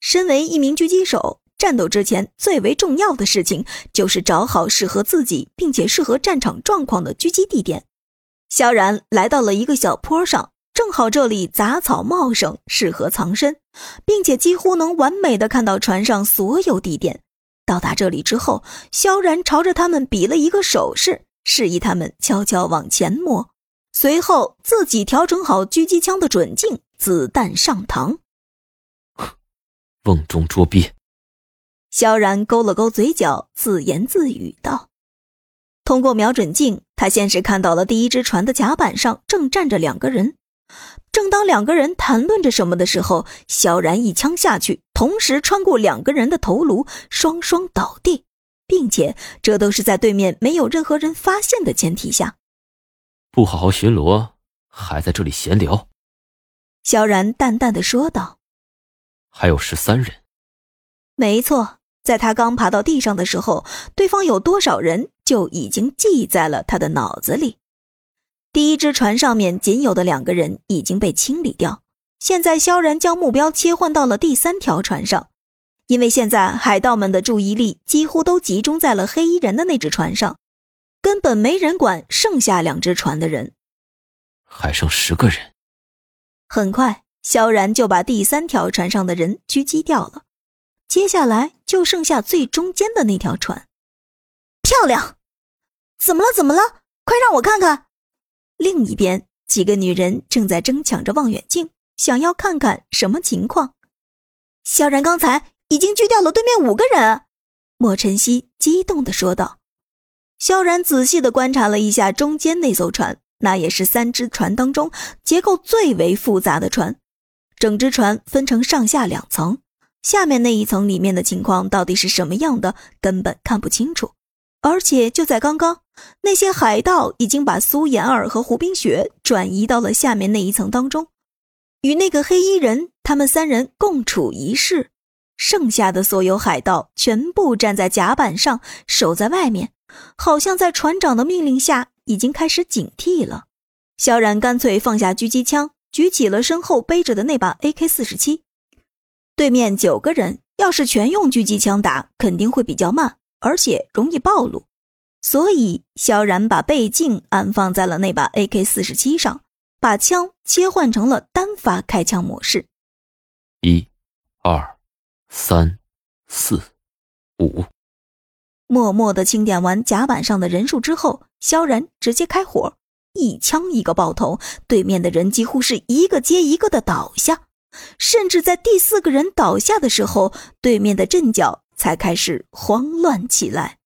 身为一名狙击手，战斗之前最为重要的事情就是找好适合自己并且适合战场状况的狙击地点。萧然来到了一个小坡上，正好这里杂草茂盛，适合藏身，并且几乎能完美的看到船上所有地点。到达这里之后，萧然朝着他们比了一个手势，示意他们悄悄往前摸。随后自己调整好狙击枪的准镜，子弹上膛。瓮中捉鳖。萧然勾了勾嘴角，自言自语道：“通过瞄准镜，他先是看到了第一只船的甲板上正站着两个人。正当两个人谈论着什么的时候，萧然一枪下去。”同时穿过两个人的头颅，双双倒地，并且这都是在对面没有任何人发现的前提下。不好好巡逻，还在这里闲聊。萧然淡淡的说道：“还有十三人。”没错，在他刚爬到地上的时候，对方有多少人就已经记在了他的脑子里。第一只船上面仅有的两个人已经被清理掉。现在，萧然将目标切换到了第三条船上，因为现在海盗们的注意力几乎都集中在了黑衣人的那只船上，根本没人管剩下两只船的人。还剩十个人。很快，萧然就把第三条船上的人狙击掉了，接下来就剩下最中间的那条船。漂亮！怎么了？怎么了？快让我看看！另一边，几个女人正在争抢着望远镜。想要看看什么情况？萧然刚才已经锯掉了对面五个人。莫晨曦激动地说道。萧然仔细地观察了一下中间那艘船，那也是三只船当中结构最为复杂的船。整只船分成上下两层，下面那一层里面的情况到底是什么样的，根本看不清楚。而且就在刚刚，那些海盗已经把苏妍儿和胡冰雪转移到了下面那一层当中。与那个黑衣人，他们三人共处一室，剩下的所有海盗全部站在甲板上，守在外面，好像在船长的命令下已经开始警惕了。萧然干脆放下狙击枪，举起了身后背着的那把 AK 四十七。对面九个人，要是全用狙击枪打，肯定会比较慢，而且容易暴露，所以萧然把倍镜安放在了那把 AK 四十七上。把枪切换成了单发开枪模式。一、二、三、四、五。默默的清点完甲板上的人数之后，萧然直接开火，一枪一个爆头，对面的人几乎是一个接一个的倒下，甚至在第四个人倒下的时候，对面的阵脚才开始慌乱起来。